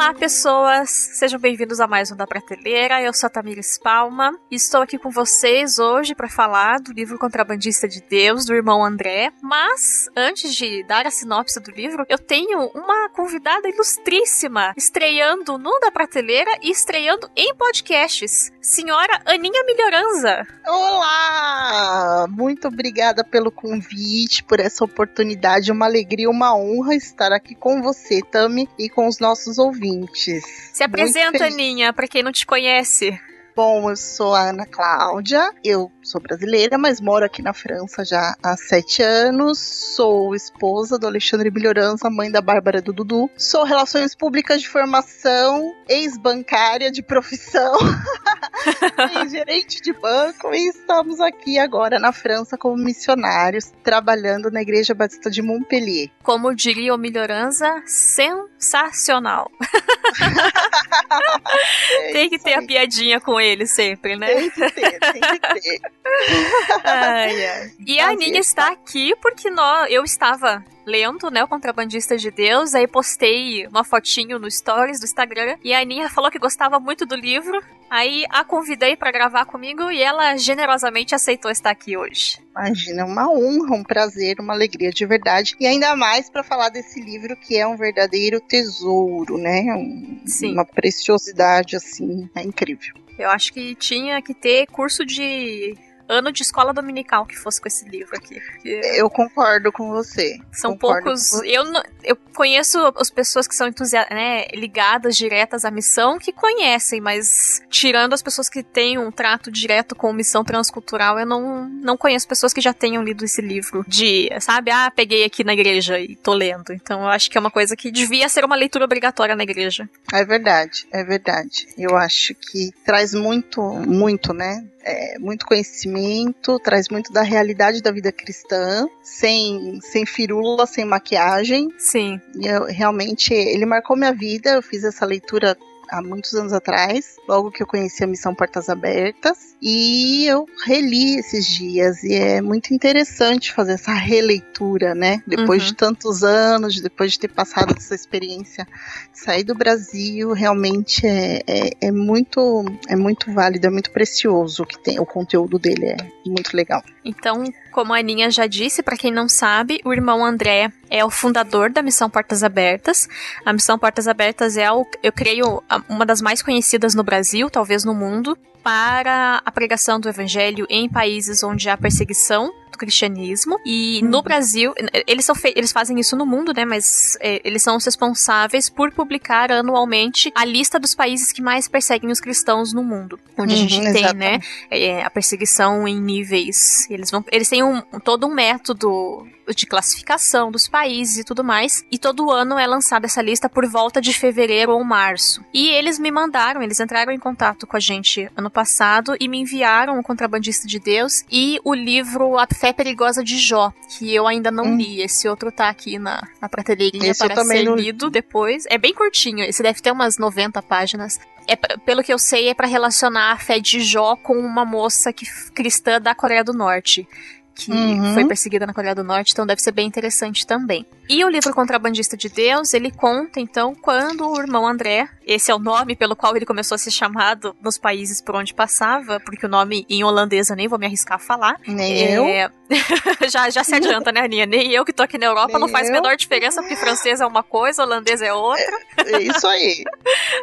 Olá, pessoas! Sejam bem-vindos a mais um da Prateleira. Eu sou a Tamires Palma e estou aqui com vocês hoje para falar do livro Contrabandista de Deus, do irmão André. Mas, antes de dar a sinopse do livro, eu tenho uma convidada ilustríssima estreando no da Prateleira e estreando em podcasts. Senhora Aninha Melhoranza. Olá! Muito obrigada pelo convite, por essa oportunidade. Uma alegria, uma honra estar aqui com você, Tami, e com os nossos ouvintes. Se apresenta, Aninha, para quem não te conhece. Bom, eu sou a Ana Cláudia, eu sou brasileira, mas moro aqui na França já há sete anos. Sou esposa do Alexandre Bilhorança, mãe da Bárbara do Dudu. Sou relações públicas de formação, ex-bancária de profissão, gerente de banco e estamos aqui agora na França como missionários, trabalhando na Igreja Batista de Montpellier. Como diria o Milhoranza, sensacional. tem que ter a piadinha com ele sempre, né? Tem que ter, tem que ter. ai, ai. E a Aninha está aqui porque nós, eu estava lendo, né, o Contrabandista de Deus, aí postei uma fotinho no stories do Instagram e a Aninha falou que gostava muito do livro, aí a convidei para gravar comigo e ela generosamente aceitou estar aqui hoje. Imagina, uma honra, um prazer, uma alegria de verdade e ainda mais para falar desse livro que é um verdadeiro tesouro, né, um, uma preciosidade assim, é incrível. Eu acho que tinha que ter curso de ano de escola dominical que fosse com esse livro aqui. Eu concordo com você. São concordo poucos. Eu, eu conheço as pessoas que são entusiastas, né, ligadas diretas à missão que conhecem, mas tirando as pessoas que têm um trato direto com missão transcultural, eu não, não conheço pessoas que já tenham lido esse livro de, sabe, ah, peguei aqui na igreja e tô lendo. Então eu acho que é uma coisa que devia ser uma leitura obrigatória na igreja. É verdade, é verdade. Eu acho que traz muito, muito, né? É, muito conhecimento, traz muito da realidade da vida cristã, sem, sem firula, sem maquiagem. Sim. E eu, realmente, ele marcou minha vida. Eu fiz essa leitura há muitos anos atrás, logo que eu conheci a Missão Portas Abertas, e eu reli esses dias e é muito interessante fazer essa releitura, né? Depois uhum. de tantos anos, depois de ter passado essa experiência, sair do Brasil realmente é, é, é muito é muito válido, é muito precioso que tem o conteúdo dele é muito legal. Então, como a Aninha já disse, para quem não sabe, o irmão André é o fundador da Missão Portas Abertas. A Missão Portas Abertas é, o, eu creio, uma das mais conhecidas no Brasil, talvez no mundo, para a pregação do evangelho em países onde há perseguição cristianismo. E no uhum. Brasil, eles, são eles fazem isso no mundo, né? Mas é, eles são os responsáveis por publicar anualmente a lista dos países que mais perseguem os cristãos no mundo. Onde uhum, a gente tem, né? É, a perseguição em níveis. Eles, vão, eles têm um, todo um método de classificação dos países e tudo mais. E todo ano é lançada essa lista por volta de fevereiro ou março. E eles me mandaram, eles entraram em contato com a gente ano passado e me enviaram o Contrabandista de Deus e o livro A Fé Perigosa de Jó, que eu ainda não hum. li. Esse outro tá aqui na, na prateleirinha Esse para ser lido depois. É bem curtinho, esse deve ter umas 90 páginas. É, pelo que eu sei, é para relacionar a fé de Jó com uma moça que, cristã da Coreia do Norte que uhum. foi perseguida na Coreia do Norte, então deve ser bem interessante também. E o livro Contrabandista de Deus, ele conta então quando o irmão André, esse é o nome pelo qual ele começou a ser chamado nos países por onde passava, porque o nome em holandês eu nem vou me arriscar a falar. Nem é... eu. já, já se adianta, né, Aninha? Nem eu que tô aqui na Europa nem não faz a menor diferença, porque francês é uma coisa, holandês é outra. É, é isso aí.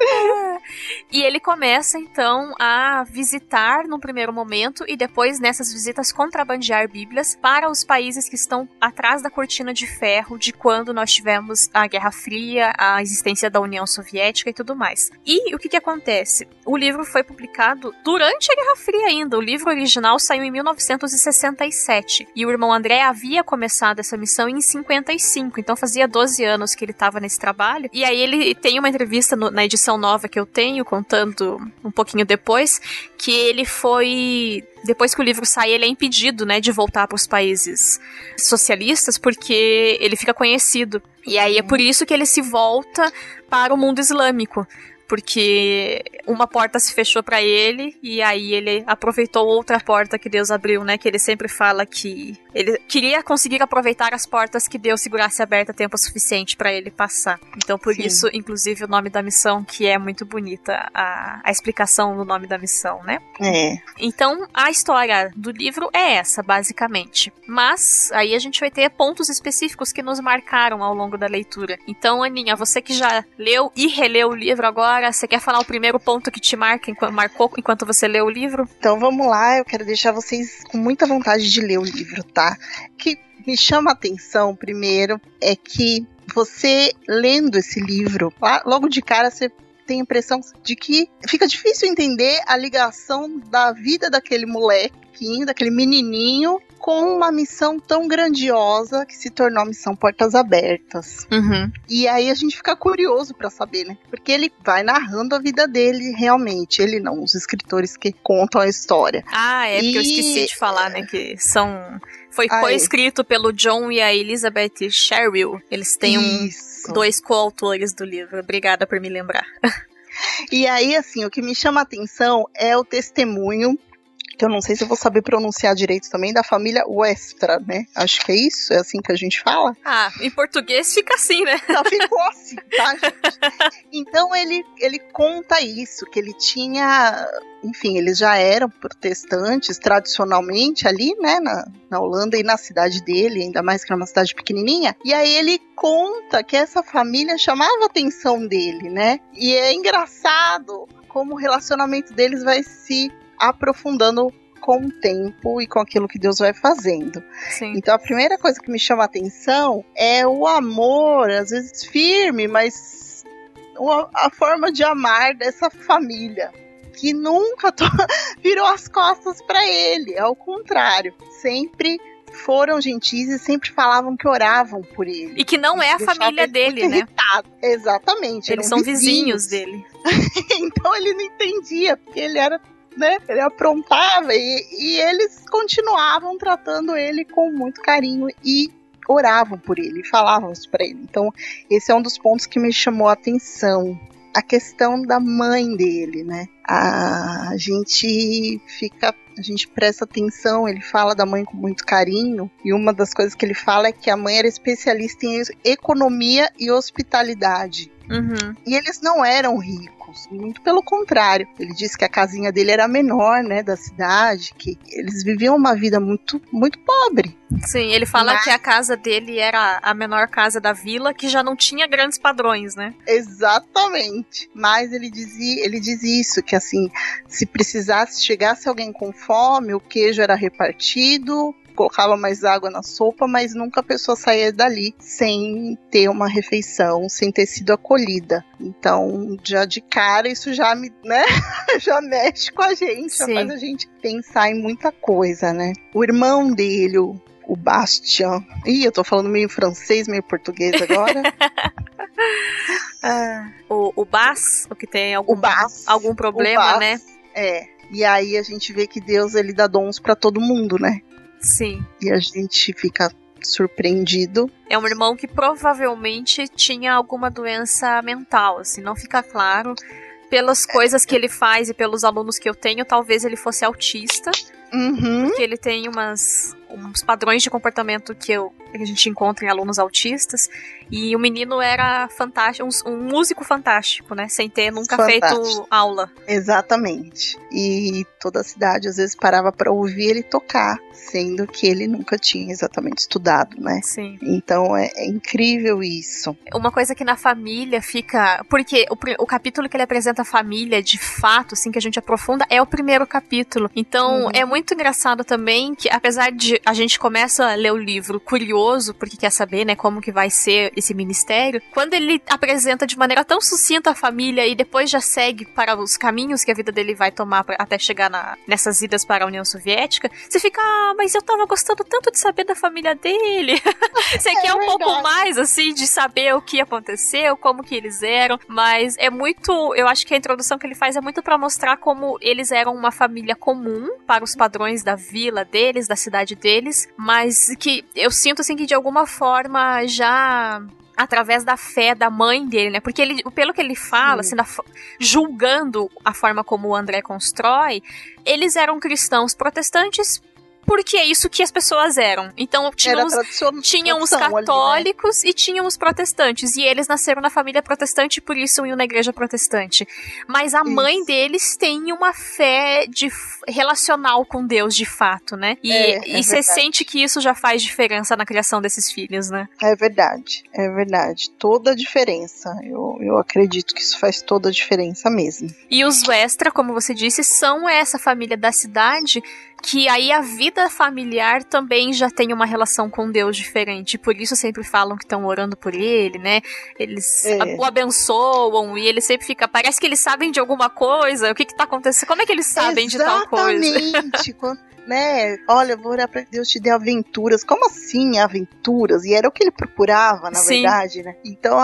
e ele começa então a visitar no primeiro momento e depois nessas visitas contrabandear Bíblias para os países que estão atrás da cortina de ferro de quando nós tivemos a Guerra Fria, a existência da União Soviética e tudo mais. E o que, que acontece? O livro foi publicado durante a Guerra Fria ainda. O livro original saiu em 1967 e o irmão André havia começado essa missão em 55, então fazia 12 anos que ele estava nesse trabalho. E aí ele tem uma entrevista no, na edição nova que eu tenho, contando um pouquinho depois, que ele foi depois que o livro sai, ele é impedido, né, de voltar para os países socialistas, porque ele fica conhecido. E aí é por isso que ele se volta para o mundo islâmico porque uma porta se fechou para ele e aí ele aproveitou outra porta que Deus abriu, né? Que ele sempre fala que ele queria conseguir aproveitar as portas que Deus segurasse aberta tempo suficiente para ele passar. Então por Sim. isso, inclusive, o nome da missão que é muito bonita a, a explicação do nome da missão, né? É. Então a história do livro é essa, basicamente. Mas aí a gente vai ter pontos específicos que nos marcaram ao longo da leitura. Então, Aninha, você que já leu e releu o livro agora, você quer falar o primeiro ponto que te marca, marcou enquanto você leu o livro? Então vamos lá, eu quero deixar vocês com muita vontade de ler o livro, tá? Que me chama a atenção primeiro é que você lendo esse livro, logo de cara você tem a impressão de que fica difícil entender a ligação da vida daquele molequinho, daquele menininho, com uma missão tão grandiosa que se tornou a missão Portas Abertas. Uhum. E aí a gente fica curioso para saber, né? Porque ele vai narrando a vida dele realmente, ele não, os escritores que contam a história. Ah, é, e... porque eu esqueci de falar, né? Que são foi ah, coescrito é. pelo John e a Elizabeth Sherrill. Eles têm um, dois coautores do livro. Obrigada por me lembrar. E aí, assim, o que me chama a atenção é o testemunho que eu não sei se eu vou saber pronunciar direito também, da família Westra, né? Acho que é isso, é assim que a gente fala. Ah, em português fica assim, né? Não, ficou assim, tá, gente? Então ele, ele conta isso, que ele tinha enfim, eles já eram protestantes tradicionalmente ali, né, na, na Holanda e na cidade dele, ainda mais que era uma cidade pequenininha. E aí ele conta que essa família chamava a atenção dele, né? E é engraçado como o relacionamento deles vai se aprofundando com o tempo e com aquilo que Deus vai fazendo. Sim. Então a primeira coisa que me chama a atenção é o amor, às vezes firme, mas a forma de amar dessa família que nunca virou as costas para ele, ao contrário, sempre foram gentis e sempre falavam que oravam por ele. E que não é a família dele, né? Irritado. Exatamente. Eles são vizinhos, vizinhos dele. então ele não entendia, porque ele era né? Ele aprontava e, e eles continuavam tratando ele com muito carinho e oravam por ele, falavam isso para ele. Então, esse é um dos pontos que me chamou a atenção. A questão da mãe dele, né? A gente fica, a gente presta atenção, ele fala da mãe com muito carinho, e uma das coisas que ele fala é que a mãe era especialista em economia e hospitalidade. Uhum. E eles não eram ricos muito pelo contrário. Ele disse que a casinha dele era menor, né, da cidade, que eles viviam uma vida muito, muito pobre. Sim, ele fala Mas... que a casa dele era a menor casa da vila, que já não tinha grandes padrões, né? Exatamente. Mas ele dizia, ele diz isso, que assim, se precisasse, chegasse alguém com fome, o queijo era repartido, colocava mais água na sopa, mas nunca a pessoa saía dali sem ter uma refeição, sem ter sido acolhida. Então, já de cara, isso já me, né, já mexe com a gente, Sim. já faz a gente pensar em muita coisa, né? O irmão dele, o, o Bastian. Ih, eu tô falando meio francês, meio português agora. ah, o, o Bas, o que tem algum, Bas, algum problema, Bas, né? É. E aí a gente vê que Deus ele dá dons para todo mundo, né? Sim. E a gente fica surpreendido. É um irmão que provavelmente tinha alguma doença mental, assim, não fica claro. Pelas coisas que ele faz e pelos alunos que eu tenho, talvez ele fosse autista. Uhum. Porque ele tem umas, uns padrões de comportamento que, eu, que a gente encontra em alunos autistas. E o menino era fantástico, um, um músico fantástico, né? Sem ter nunca fantástico. feito aula. Exatamente. E toda a cidade às vezes parava para ouvir ele tocar, sendo que ele nunca tinha exatamente estudado, né? Sim. Então é, é incrível isso. Uma coisa que na família fica. Porque o, o capítulo que ele apresenta a família, de fato, assim, que a gente aprofunda, é o primeiro capítulo. Então uhum. é muito engraçado também que, apesar de a gente começa a ler o livro curioso, porque quer saber, né, como que vai ser esse ministério, quando ele apresenta de maneira tão sucinta a família e depois já segue para os caminhos que a vida dele vai tomar pra, até chegar na, nessas idas para a União Soviética, você fica, ah, mas eu tava gostando tanto de saber da família dele. você é quer um verdade. pouco mais, assim, de saber o que aconteceu, como que eles eram, mas é muito, eu acho que a introdução que ele faz é muito para mostrar como eles eram uma família comum para os padrões da vila deles, da cidade deles, mas que eu sinto assim que de alguma forma já através da fé da mãe dele, né? Porque ele, pelo que ele fala, assim, julgando a forma como o André constrói, eles eram cristãos protestantes porque é isso que as pessoas eram. Então tinham, os, tinham os católicos ali, né? e tinham os protestantes. E eles nasceram na família protestante, por isso iam na igreja protestante. Mas a isso. mãe deles tem uma fé de, relacional com Deus, de fato, né? E é, é você sente que isso já faz diferença na criação desses filhos, né? É verdade, é verdade. Toda a diferença. Eu, eu acredito que isso faz toda a diferença mesmo. E os Westra, como você disse, são essa família da cidade que aí a vida familiar também já tem uma relação com Deus diferente. Por isso sempre falam que estão orando por ele, né? Eles é. o abençoam e ele sempre fica. Parece que eles sabem de alguma coisa. O que que tá acontecendo? Como é que eles sabem Exatamente. de tal coisa? Exatamente. né? Olha, vou orar pra Deus te dê aventuras. Como assim aventuras? E era o que ele procurava, na Sim. verdade, né? Então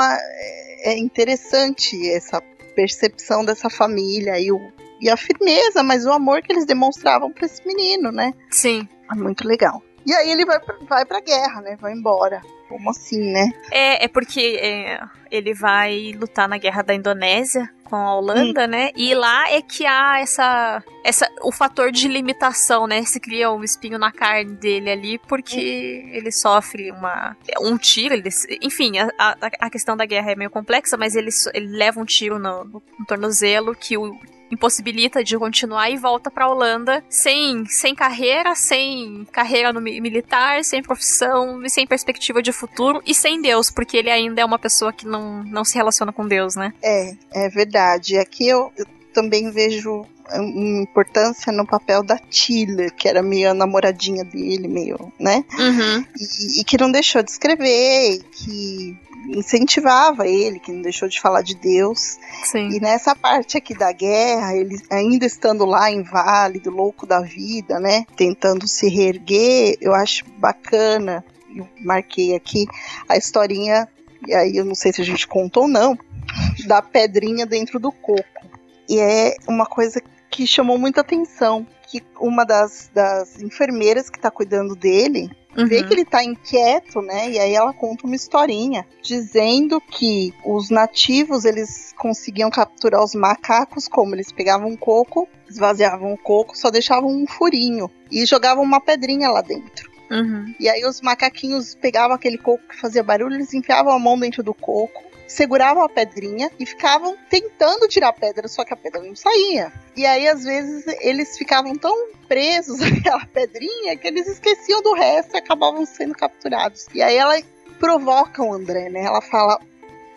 é interessante essa percepção dessa família e o e a firmeza, mas o amor que eles demonstravam para esse menino, né? Sim. É muito legal. E aí ele vai pra, vai pra guerra, né? Vai embora. Como assim, né? É, é porque é, ele vai lutar na guerra da Indonésia com a Holanda, hum. né? E lá é que há essa, essa o fator de limitação, né? Se cria um espinho na carne dele ali porque hum. ele sofre uma um tiro, ele, enfim, a, a, a, questão da guerra é meio complexa, mas ele, ele leva um tiro no, no tornozelo que o impossibilita de continuar e volta para Holanda sem, sem carreira, sem carreira no militar, sem profissão e sem perspectiva de futuro e sem Deus, porque ele ainda é uma pessoa que não, não se relaciona com Deus, né? É, é verdade. Aqui eu, eu também vejo importância no papel da Tila, que era meio a namoradinha dele, meio, né? Uhum. E, e, que não deixou de escrever, que incentivava ele, que não deixou de falar de Deus. Sim. E nessa parte aqui da guerra, ele ainda estando lá inválido, louco da vida, né? Tentando se reerguer, eu acho bacana. Eu marquei aqui a historinha, e aí eu não sei se a gente contou ou não, da pedrinha dentro do coco. E é uma coisa que chamou muita atenção, que uma das, das enfermeiras que está cuidando dele uhum. vê que ele tá inquieto, né? E aí ela conta uma historinha dizendo que os nativos eles conseguiam capturar os macacos como eles pegavam um coco, esvaziavam o coco, só deixavam um furinho e jogavam uma pedrinha lá dentro. Uhum. E aí os macaquinhos pegavam aquele coco que fazia barulho, eles enfiavam a mão dentro do coco seguravam a pedrinha e ficavam tentando tirar a pedra, só que a pedra não saía. E aí, às vezes, eles ficavam tão presos àquela pedrinha que eles esqueciam do resto e acabavam sendo capturados. E aí ela provoca o André, né? Ela fala: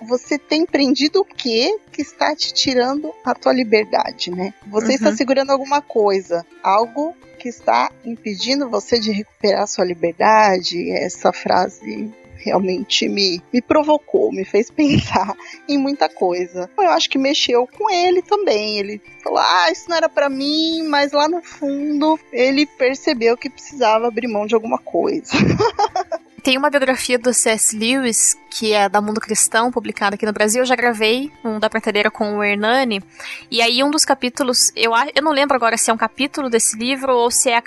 você tem prendido o que que está te tirando a tua liberdade, né? Você uhum. está segurando alguma coisa, algo que está impedindo você de recuperar a sua liberdade. Essa frase realmente me, me provocou, me fez pensar em muita coisa. Eu acho que mexeu com ele também. Ele falou: ah, isso não era para mim, mas lá no fundo ele percebeu que precisava abrir mão de alguma coisa. Tem uma biografia do C.S. Lewis, que é da Mundo Cristão, publicada aqui no Brasil. Eu já gravei um da prateleira com o Hernani. E aí, um dos capítulos, eu, eu não lembro agora se é um capítulo desse livro ou se é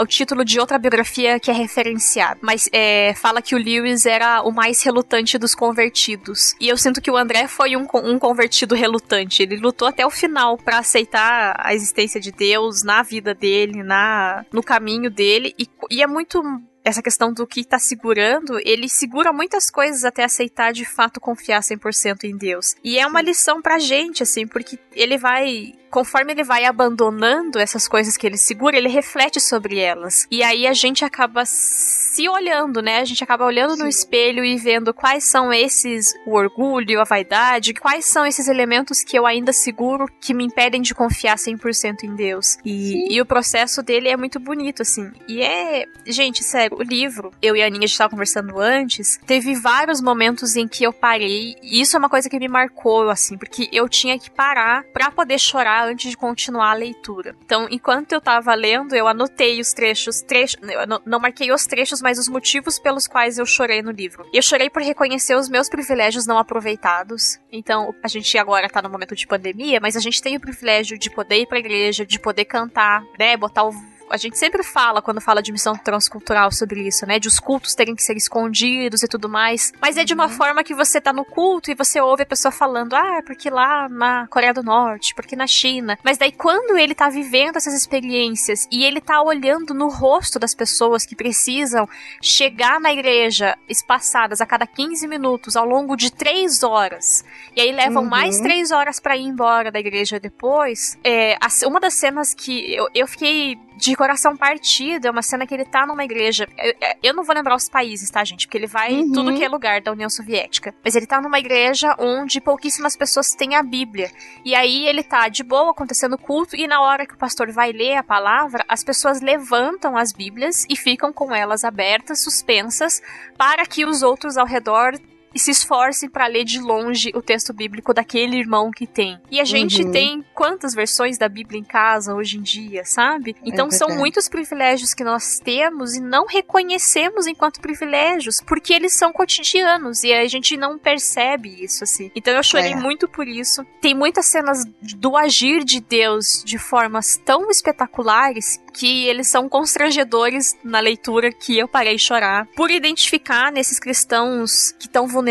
o título de outra biografia que é referenciado. Mas é, fala que o Lewis era o mais relutante dos convertidos. E eu sinto que o André foi um, um convertido relutante. Ele lutou até o final para aceitar a existência de Deus na vida dele, na no caminho dele. E, e é muito essa questão do que está segurando, ele segura muitas coisas até aceitar de fato confiar 100% em Deus. E é uma lição pra gente, assim, porque ele vai conforme ele vai abandonando essas coisas que ele segura, ele reflete sobre elas. E aí a gente acaba se olhando, né? A gente acaba olhando Sim. no espelho e vendo quais são esses o orgulho, a vaidade, quais são esses elementos que eu ainda seguro que me impedem de confiar 100% em Deus. E, e, o processo dele é muito bonito, assim. E é. Gente, sério, o livro, eu e a Aninha, a gente tava conversando antes, teve vários momentos em que eu parei. E isso é uma coisa que me marcou, assim, porque eu tinha que parar para poder chorar antes de continuar a leitura. Então, enquanto eu tava lendo, eu anotei os trechos, eu não, não marquei os trechos, mas os motivos pelos quais eu chorei no livro. Eu chorei por reconhecer os meus privilégios não aproveitados. Então, a gente agora tá no momento de pandemia, mas a gente tem o privilégio de poder ir pra igreja, de poder cantar, né, botar o a gente sempre fala quando fala de missão transcultural sobre isso, né? De os cultos terem que ser escondidos e tudo mais. Mas é de uma uhum. forma que você tá no culto e você ouve a pessoa falando, ah, porque lá na Coreia do Norte, porque na China. Mas daí quando ele tá vivendo essas experiências e ele tá olhando no rosto das pessoas que precisam chegar na igreja espaçadas a cada 15 minutos ao longo de três horas, e aí levam uhum. mais três horas para ir embora da igreja depois, é, uma das cenas que eu, eu fiquei de coração partido. É uma cena que ele tá numa igreja. Eu, eu não vou lembrar os países, tá, gente? Porque ele vai uhum. em tudo que é lugar da União Soviética. Mas ele tá numa igreja onde pouquíssimas pessoas têm a Bíblia. E aí ele tá de boa acontecendo culto. E na hora que o pastor vai ler a palavra, as pessoas levantam as Bíblias e ficam com elas abertas, suspensas, para que os outros ao redor e se esforcem para ler de longe o texto bíblico daquele irmão que tem. E a gente uhum. tem quantas versões da Bíblia em casa hoje em dia, sabe? É então é são muitos privilégios que nós temos e não reconhecemos enquanto privilégios, porque eles são cotidianos e a gente não percebe isso assim. Então eu chorei é. muito por isso. Tem muitas cenas do agir de Deus de formas tão espetaculares que eles são constrangedores na leitura que eu parei de chorar por identificar nesses cristãos que estão vulneráveis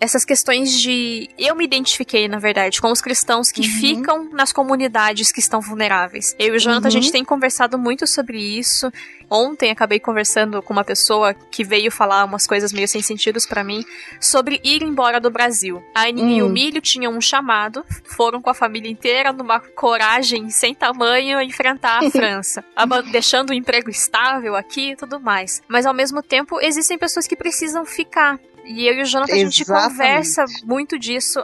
essas questões de eu me identifiquei na verdade com os cristãos que uhum. ficam nas comunidades que estão vulneráveis. Eu e o Jonathan uhum. a gente tem conversado muito sobre isso Ontem acabei conversando com uma pessoa que veio falar umas coisas meio sem sentidos para mim sobre ir embora do Brasil. A Aninha e o. Milho tinham um chamado, foram com a família inteira numa coragem sem tamanho enfrentar a França, deixando o emprego estável aqui e tudo mais. Mas ao mesmo tempo existem pessoas que precisam ficar. E eu e o Jonathan, a gente conversa muito disso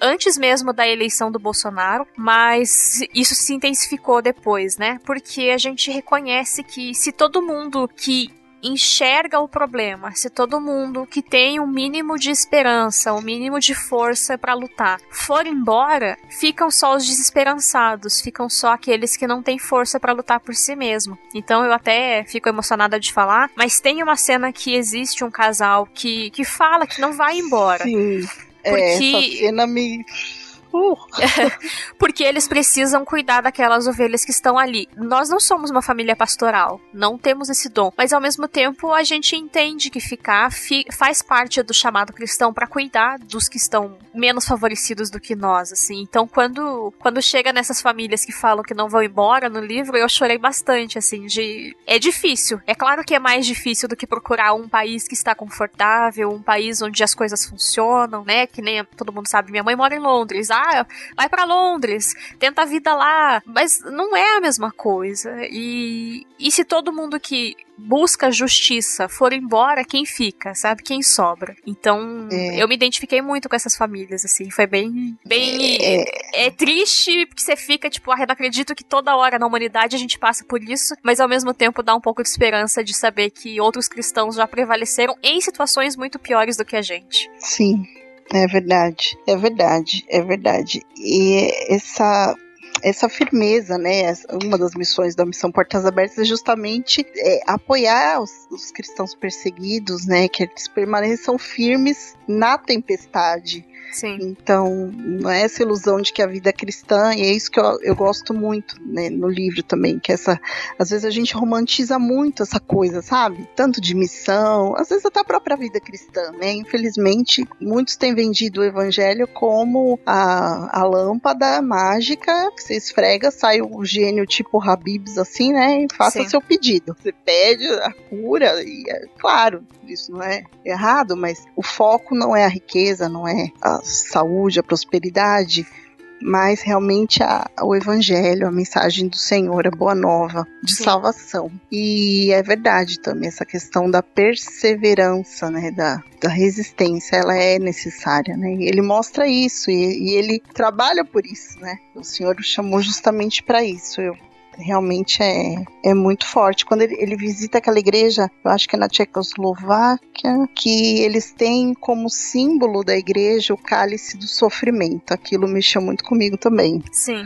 antes mesmo da eleição do Bolsonaro, mas isso se intensificou depois, né? Porque a gente reconhece que se todo mundo que enxerga o problema, se todo mundo que tem um mínimo de esperança, um mínimo de força para lutar, for embora, ficam só os desesperançados, ficam só aqueles que não têm força para lutar por si mesmo. Então eu até fico emocionada de falar, mas tem uma cena que existe um casal que, que fala que não vai embora. Sim. É, porque... É, essa cena me Porque eles precisam cuidar daquelas ovelhas que estão ali. Nós não somos uma família pastoral, não temos esse dom, mas ao mesmo tempo a gente entende que ficar fi faz parte do chamado cristão para cuidar dos que estão menos favorecidos do que nós, assim. Então, quando quando chega nessas famílias que falam que não vão embora no livro, eu chorei bastante, assim, de é difícil. É claro que é mais difícil do que procurar um país que está confortável, um país onde as coisas funcionam, né? Que nem todo mundo sabe, minha mãe mora em Londres. Ah, vai para Londres, tenta a vida lá, mas não é a mesma coisa. E, e se todo mundo que busca justiça for embora, quem fica, sabe? Quem sobra. Então, é. eu me identifiquei muito com essas famílias, assim. Foi bem. bem é, é triste, porque você fica, tipo, ah, não acredito que toda hora na humanidade a gente passa por isso, mas ao mesmo tempo dá um pouco de esperança de saber que outros cristãos já prevaleceram em situações muito piores do que a gente. Sim. É verdade, é verdade, é verdade. E essa essa firmeza, né? Uma das missões da missão Portas Abertas é justamente é, apoiar os, os, cristãos perseguidos, né? Que eles permaneçam firmes na tempestade. Sim. Então, não é essa ilusão de que a vida é cristã, e é isso que eu, eu gosto muito né, no livro também, que essa. Às vezes a gente romantiza muito essa coisa, sabe? Tanto de missão, às vezes até a própria vida cristã, né? Infelizmente, muitos têm vendido o evangelho como a, a lâmpada mágica, que você esfrega, sai o gênio tipo Habibs assim, né? E faça Sim. seu pedido. Você pede a cura, e é claro, isso não é errado, mas o foco não é a riqueza, não é a saúde, a prosperidade, mas realmente a, o evangelho, a mensagem do Senhor, a boa nova de Sim. salvação. E é verdade também essa questão da perseverança, né, da, da resistência, ela é necessária, né? Ele mostra isso e, e ele trabalha por isso, né? O Senhor o chamou justamente para isso. Eu realmente é, é muito forte. Quando ele, ele visita aquela igreja, eu acho que é na Tchecoslováquia, que eles têm como símbolo da igreja o cálice do sofrimento. Aquilo mexeu muito comigo também. Sim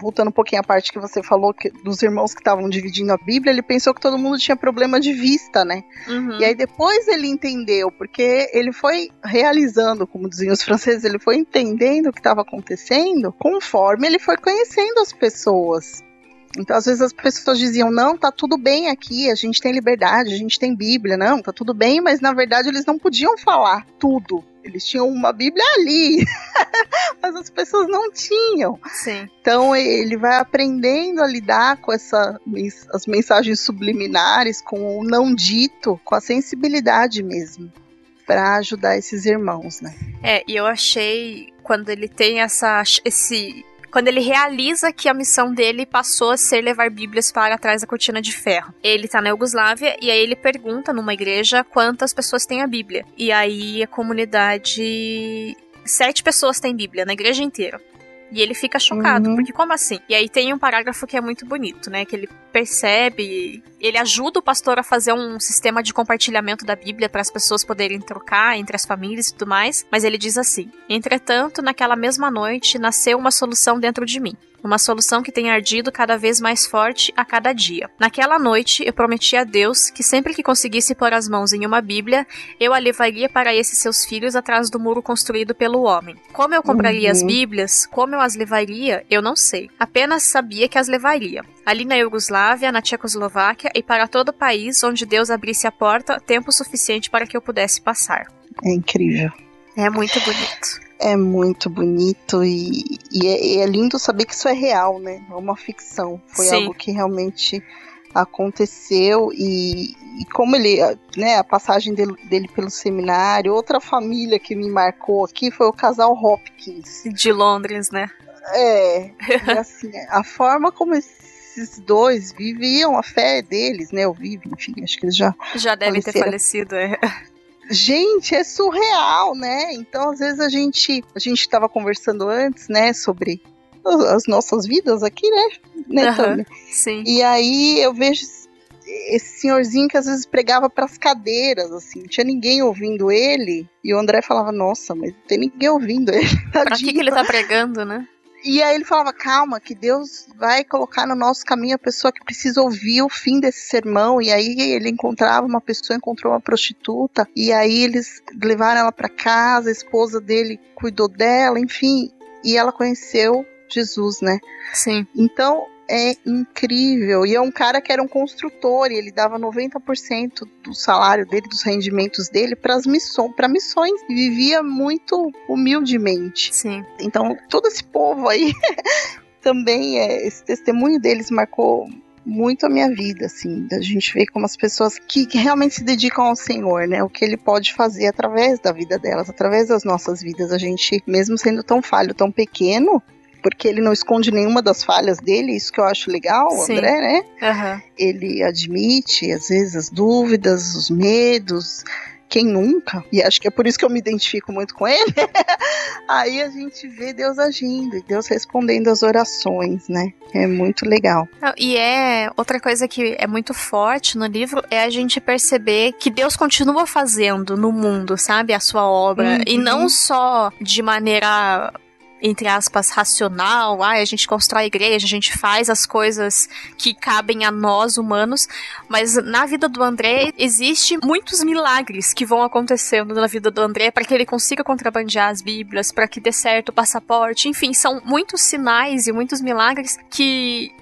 voltando um pouquinho à parte que você falou que, dos irmãos que estavam dividindo a Bíblia, ele pensou que todo mundo tinha problema de vista, né? Uhum. E aí depois ele entendeu, porque ele foi realizando, como diziam os franceses, ele foi entendendo o que estava acontecendo conforme ele foi conhecendo as pessoas. Então, às vezes as pessoas diziam: não, tá tudo bem aqui, a gente tem liberdade, a gente tem Bíblia, não, tá tudo bem, mas na verdade eles não podiam falar tudo. Eles tinham uma Bíblia ali, mas as pessoas não tinham. Sim. Então ele vai aprendendo a lidar com essa, as mensagens subliminares, com o não dito, com a sensibilidade mesmo, para ajudar esses irmãos, né? É, e eu achei quando ele tem essa, esse quando ele realiza que a missão dele passou a ser levar Bíblias para trás da cortina de ferro. Ele tá na Iugoslávia e aí ele pergunta numa igreja quantas pessoas têm a Bíblia. E aí a comunidade. Sete pessoas têm Bíblia na igreja inteira. E ele fica chocado, uhum. porque como assim? E aí tem um parágrafo que é muito bonito, né? Que ele percebe, ele ajuda o pastor a fazer um sistema de compartilhamento da Bíblia para as pessoas poderem trocar entre as famílias e tudo mais. Mas ele diz assim: Entretanto, naquela mesma noite nasceu uma solução dentro de mim uma solução que tem ardido cada vez mais forte a cada dia. Naquela noite, eu prometi a Deus que sempre que conseguisse pôr as mãos em uma Bíblia, eu a levaria para esses seus filhos atrás do muro construído pelo homem. Como eu compraria uhum. as Bíblias, como eu as levaria, eu não sei. Apenas sabia que as levaria. Ali na Iugoslávia, na Tchecoslováquia e para todo o país onde Deus abrisse a porta tempo suficiente para que eu pudesse passar. É incrível. É muito bonito. É muito bonito e, e, é, e, é, lindo saber que isso é real, né? É uma ficção. Foi Sim. algo que realmente aconteceu e, e, como ele, né, a passagem dele, dele, pelo seminário, outra família que me marcou aqui foi o casal Hopkins. De Londres, né? É, assim, a forma como esses dois viviam a fé deles, né? Eu vivo, enfim, acho que eles já já devem ter falecido, é. Gente, é surreal, né? Então, às vezes a gente, a gente estava conversando antes, né, sobre as nossas vidas aqui, né? né uhum, sim. E aí eu vejo esse senhorzinho que às vezes pregava para as cadeiras, assim, não tinha ninguém ouvindo ele. E o André falava: Nossa, mas não tem ninguém ouvindo ele. Pra que, que ele tá pregando, né? E aí ele falava: calma, que Deus vai colocar no nosso caminho a pessoa que precisa ouvir o fim desse sermão. E aí ele encontrava uma pessoa, encontrou uma prostituta, e aí eles levaram ela para casa, a esposa dele cuidou dela, enfim. E ela conheceu Jesus, né? Sim. Então, é incrível. E é um cara que era um construtor, e ele dava 90% do salário dele, dos rendimentos dele, para missões, para missões. E vivia muito humildemente. Sim. Então, todo esse povo aí também é, esse testemunho deles marcou muito a minha vida, assim, da gente ver como as pessoas que, que, realmente se dedicam ao Senhor, né, o que Ele pode fazer através da vida delas, através das nossas vidas, a gente, mesmo sendo tão falho, tão pequeno, porque ele não esconde nenhuma das falhas dele, isso que eu acho legal, Sim. André, né? Uhum. Ele admite, às vezes, as dúvidas, os medos. Quem nunca? E acho que é por isso que eu me identifico muito com ele. Aí a gente vê Deus agindo e Deus respondendo as orações, né? É muito legal. E é outra coisa que é muito forte no livro é a gente perceber que Deus continua fazendo no mundo, sabe, a sua obra uhum. e não só de maneira entre aspas, racional, ah, a gente constrói a igreja, a gente faz as coisas que cabem a nós humanos, mas na vida do André existe muitos milagres que vão acontecendo na vida do André para que ele consiga contrabandear as Bíblias, para que dê certo o passaporte, enfim, são muitos sinais e muitos milagres que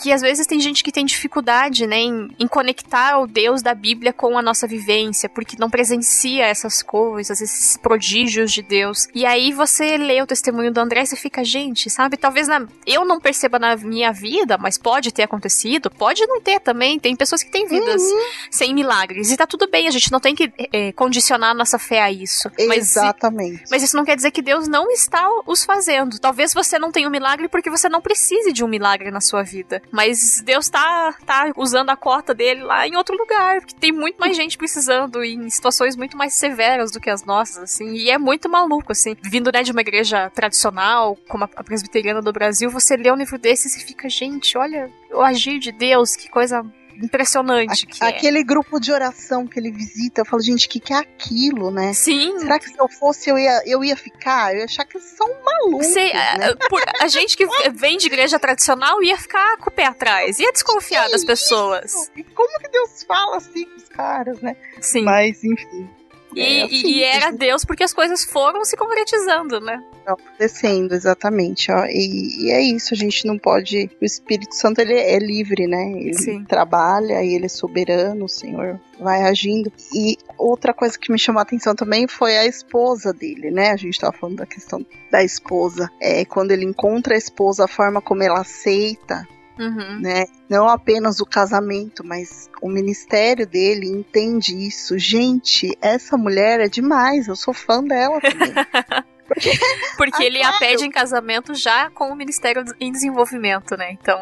que às vezes tem gente que tem dificuldade, né, em, em, conectar o Deus da Bíblia com a nossa vivência, porque não presencia essas coisas, esses prodígios de Deus. E aí você lê o testemunho do André e fica, gente, sabe, talvez na, eu não perceba na minha vida, mas pode ter acontecido, pode não ter também. Tem pessoas que têm vidas uhum. sem milagres. E tá tudo bem, a gente não tem que é, condicionar a nossa fé a isso. Exatamente. Mas, mas isso não quer dizer que Deus não está os fazendo. Talvez você não tenha um milagre porque você não precise de um milagre na sua vida. Mas Deus tá, tá usando a cota dele lá em outro lugar, porque tem muito mais gente precisando em situações muito mais severas do que as nossas, assim. E é muito maluco, assim. Vindo, né, de uma igreja tradicional, como a presbiteriana do Brasil, você lê um livro desses e fica, gente, olha o agir de Deus, que coisa impressionante. A, aquele é. grupo de oração que ele visita, eu falo, gente, o que, que é aquilo, né? Sim. Será que se eu fosse, eu ia, eu ia ficar? Eu ia achar que eles são malucos. Sei, né? por, a gente que vem de igreja tradicional ia ficar com o pé atrás, ia desconfiar que das pessoas. E como que Deus fala assim com os caras, né? Sim. Mas, enfim. E, é assim, e era gente... Deus porque as coisas foram se concretizando, né? Acontecendo, exatamente. Ó. E, e, é isso, a gente não pode. O Espírito Santo ele é livre, né? Ele Sim. trabalha e ele é soberano, o Senhor vai agindo. E outra coisa que me chamou a atenção também foi a esposa dele, né? A gente estava falando da questão da esposa. É quando ele encontra a esposa, a forma como ela aceita Uhum. Né? Não apenas o casamento, mas o ministério dele entende isso. Gente, essa mulher é demais, eu sou fã dela também. Porque, Porque ele a pede em casamento já com o ministério em desenvolvimento, né? Então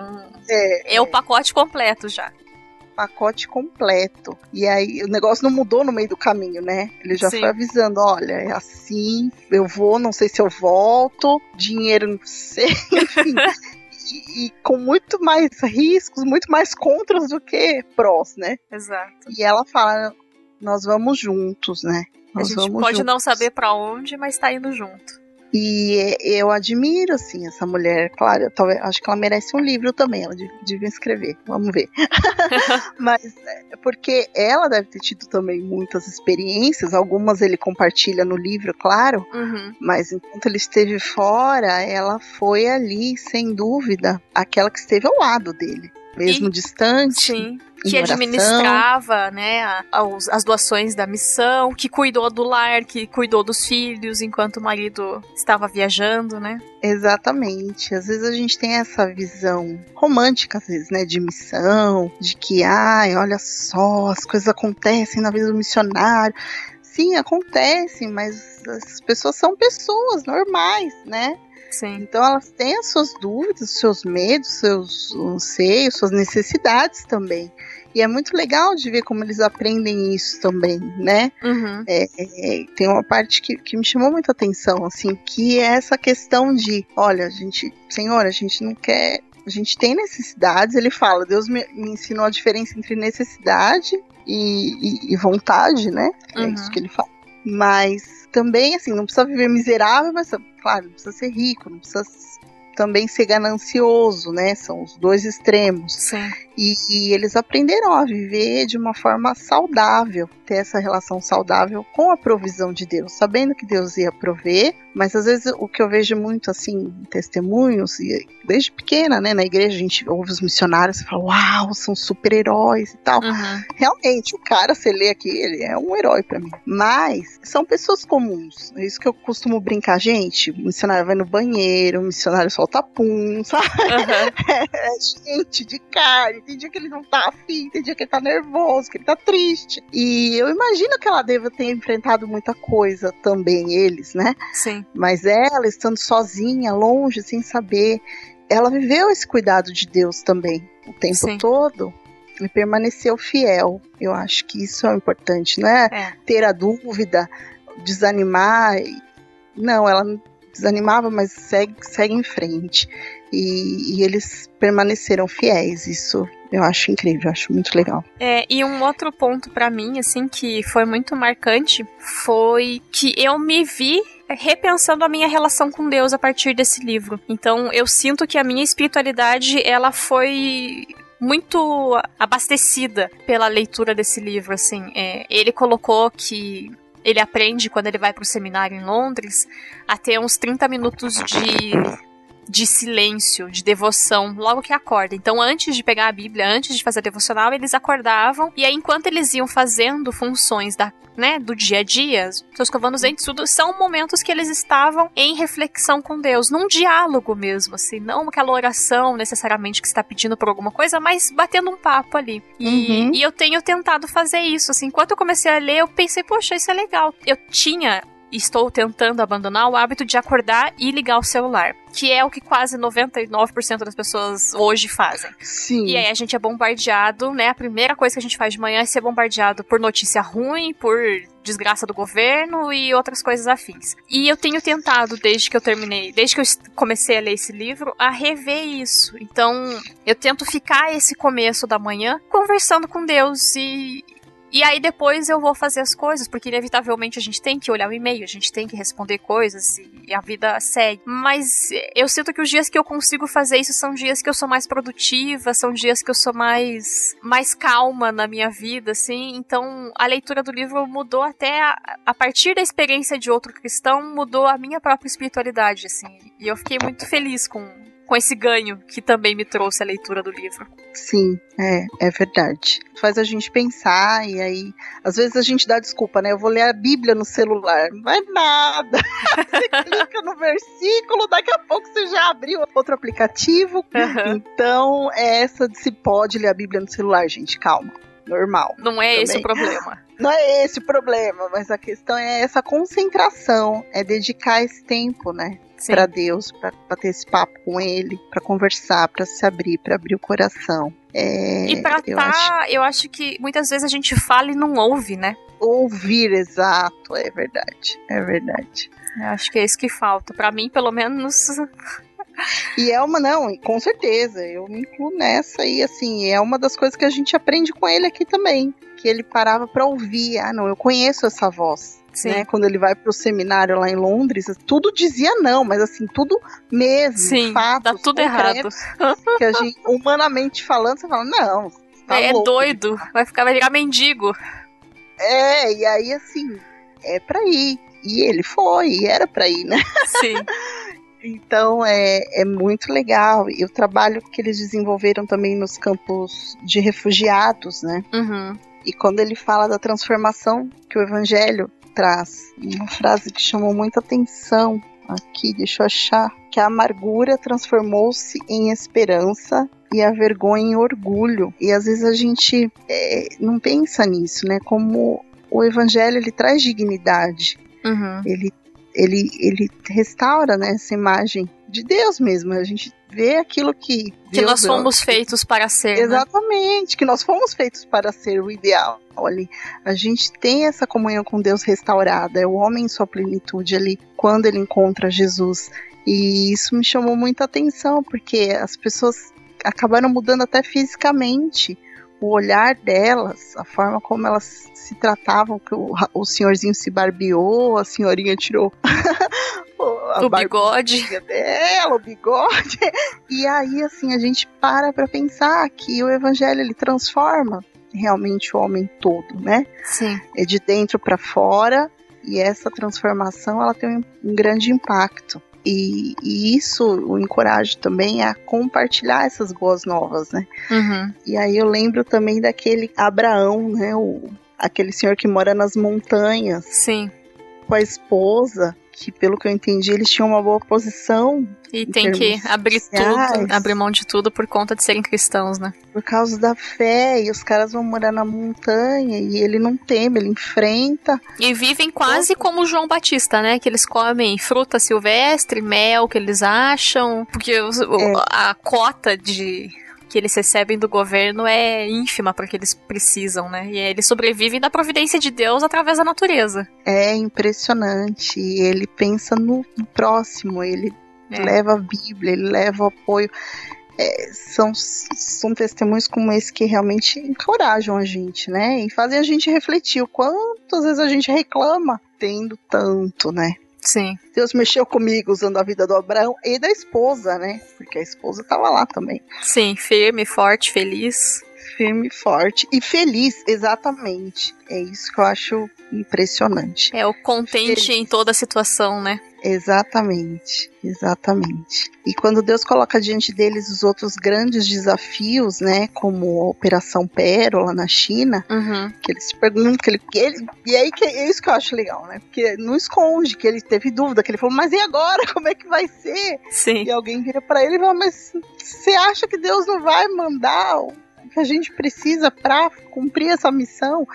é, é o pacote completo já pacote completo. E aí o negócio não mudou no meio do caminho, né? Ele já Sim. foi avisando, olha, é assim, eu vou, não sei se eu volto, dinheiro não sei, enfim e, com muito mais riscos, muito mais contras do que prós, né? Exato. E ela fala: nós vamos juntos, né? Nós a gente pode juntos. não saber para onde, mas tá indo junto. E eu admiro, assim, essa mulher. Claro, talvez, acho que ela merece um livro também. Ela devia escrever. Vamos ver. Mas é porque ela deve ter tido também muitas experiências. Algumas ele compartilha no livro, claro. Uhum. Mas enquanto ele esteve fora, ela foi ali, sem dúvida, aquela que esteve ao lado dele mesmo e, distante. Sim. Que administrava, né, as, as doações da missão, que cuidou do lar, que cuidou dos filhos enquanto o marido estava viajando, né? Exatamente. Às vezes a gente tem essa visão romântica, às vezes, né, de missão, de que, ai, olha só, as coisas acontecem na vida do missionário. Sim, acontecem, mas as pessoas são pessoas normais, né? Sim. Então elas têm as suas dúvidas, seus medos, seus anseios, suas necessidades também. E é muito legal de ver como eles aprendem isso também, né? Uhum. É, é, tem uma parte que, que me chamou muita atenção, assim, que é essa questão de, olha, a gente, Senhor, a gente não quer a gente tem necessidades, ele fala, Deus me, me ensinou a diferença entre necessidade e, e, e vontade, né? É uhum. isso que ele fala. Mas também, assim, não precisa viver miserável, mas, claro, não precisa ser rico, não precisa também ser ganancioso, né? São os dois extremos. Sim. E, e, eles aprenderam a viver de uma forma saudável, ter essa relação saudável com a provisão de Deus, sabendo que Deus ia prover, mas às vezes o que eu vejo muito assim, testemunhos, e desde pequena, né, na igreja a gente ouve os missionários e fala, uau, são super-heróis e tal. Uhum. Realmente, o cara, você lê aqui, ele é um herói para mim. Mas são pessoas comuns. É isso que eu costumo brincar, gente. O missionário vai no banheiro, o missionário solta pum, sabe? Uhum. É, gente de carne tem dia que ele não tá afim, tem dia que ele tá nervoso, que ele tá triste. E eu imagino que ela deva ter enfrentado muita coisa também, eles, né? Sim. Mas ela, estando sozinha, longe, sem saber, ela viveu esse cuidado de Deus também o tempo Sim. todo e permaneceu fiel. Eu acho que isso é importante, não é, é. ter a dúvida, desanimar. Não, ela desanimava, mas segue, segue em frente. E, e, eles permaneceram fiéis. Isso eu acho incrível, eu acho muito legal. É, e um outro ponto para mim, assim, que foi muito marcante, foi que eu me vi repensando a minha relação com Deus a partir desse livro. Então, eu sinto que a minha espiritualidade, ela foi muito abastecida pela leitura desse livro, assim. É, ele colocou que ele aprende quando ele vai para o seminário em Londres a ter uns 30 minutos de de silêncio, de devoção, logo que acorda. Então, antes de pegar a Bíblia, antes de fazer a devocional, eles acordavam e aí, enquanto eles iam fazendo funções da, né, do dia a dia, seus escovando os dentes, tudo, são momentos que eles estavam em reflexão com Deus, num diálogo mesmo, assim, não aquela oração necessariamente que está pedindo por alguma coisa, mas batendo um papo ali. E, uhum. e eu tenho tentado fazer isso, assim, enquanto eu comecei a ler, eu pensei, poxa, isso é legal. Eu tinha estou tentando abandonar o hábito de acordar e ligar o celular, que é o que quase 99% das pessoas hoje fazem. Sim. E aí a gente é bombardeado, né? A primeira coisa que a gente faz de manhã é ser bombardeado por notícia ruim, por desgraça do governo e outras coisas afins. E eu tenho tentado, desde que eu terminei, desde que eu comecei a ler esse livro, a rever isso. Então, eu tento ficar esse começo da manhã conversando com Deus e, E aí depois eu vou fazer as coisas, porque inevitavelmente a gente tem que olhar o e-mail, a gente tem que responder coisas e a vida segue. Mas eu sinto que os dias que eu consigo fazer isso são dias que eu sou mais produtiva, são dias que eu sou mais mais calma na minha vida, assim. Então a leitura do livro mudou até a, a partir da experiência de outro cristão, mudou a minha própria espiritualidade, assim. E eu fiquei muito feliz com com esse ganho que também me trouxe a leitura do livro. Sim, é, é verdade. Faz a gente pensar e aí, às vezes a gente dá desculpa, né? Eu vou ler a Bíblia no celular. Não é nada. você clica no versículo, daqui a pouco você já abriu outro aplicativo. Uhum. Então, é essa de se pode ler a Bíblia no celular, gente, calma. Normal. Não é também. esse o problema. Não é esse o problema, mas a questão é essa concentração, é dedicar esse tempo, né? para Deus, para ter esse papo com Ele, para conversar, para se abrir, para abrir o coração. É, e pra eu tá, acho... eu acho que muitas vezes a gente fala e não ouve, né? Ouvir, exato, é verdade, é verdade. Eu acho que é isso que falta. Para mim, pelo menos. E é uma, não, com certeza, eu me incluo nessa e assim, é uma das coisas que a gente aprende com ele aqui também. Que ele parava para ouvir. Ah, não, eu conheço essa voz. Né? Quando ele vai pro seminário lá em Londres, tudo dizia não, mas assim, tudo mesmo. Sim, fatos, tá tudo errado. Que a gente, humanamente falando, você fala, não. Tá é louco. doido, vai ficar, vai virar mendigo. É, e aí assim, é pra ir. E ele foi, e era pra ir, né? Sim. Então é, é muito legal. E o trabalho que eles desenvolveram também nos campos de refugiados, né? Uhum. E quando ele fala da transformação que o evangelho traz uma frase que chamou muita atenção aqui, deixa eu achar, que a amargura transformou-se em esperança e a vergonha em orgulho. E às vezes a gente é, não pensa nisso, né? Como o evangelho ele traz dignidade, uhum. ele, ele, ele restaura né, essa imagem de Deus mesmo. A gente vê aquilo que. Que Deus nós fomos é, feitos para ser. Né? Exatamente, né? que nós fomos feitos para ser o ideal ali. A gente tem essa comunhão com Deus restaurada, é o homem em sua plenitude ali, quando ele encontra Jesus. E isso me chamou muita atenção, porque as pessoas acabaram mudando até fisicamente o olhar delas, a forma como elas se tratavam, que o, o senhorzinho se barbeou, a senhorinha tirou o bigode dela, o bigode. E aí, assim, a gente para pra pensar que o evangelho ele transforma realmente o homem todo, né? Sim. É de dentro para fora e essa transformação ela tem um, um grande impacto. E, e, isso o encoraja também a compartilhar essas boas novas, né? Uhum. E aí eu lembro também daquele Abraão, né? O, aquele senhor que mora nas montanhas. Sim. Com a esposa que, pelo que eu entendi, eles tinham uma boa posição. E tem que abrir sociais. tudo, abrir mão de tudo por conta de serem cristãos, né? Por causa da fé, e os caras vão morar na montanha, e ele não teme, ele enfrenta. E vivem quase como João Batista, né? Que eles comem fruta silvestre, mel que eles acham, porque é. a cota de que eles recebem do governo é ínfima para que eles precisam, né? E eles sobrevivem da providência de Deus através da natureza. É impressionante. Ele pensa no próximo, ele é. leva a Bíblia, ele leva o apoio. É, são, são testemunhos como esse que realmente encorajam a gente, né? E fazem a gente refletir o quanto às vezes a gente reclama tendo tanto, né? Sim. Deus mexeu comigo usando a vida do Abraão e da esposa, né? Porque a esposa estava lá também. Sim, firme, forte, feliz. Firme, forte e feliz, exatamente. É isso que eu acho impressionante. É o contente feliz. em toda a situação, né? Exatamente, exatamente. E quando Deus coloca diante deles os outros grandes desafios, né, como a Operação Pérola na China, uhum. que eles se perguntam que ele, que ele, e aí que é isso que eu acho legal, né? Porque não esconde que ele teve dúvida, que ele falou, mas e agora? Como é que vai ser? Sim. E alguém vira para ele e fala, mas você acha que Deus não vai mandar o que a gente precisa para cumprir essa missão?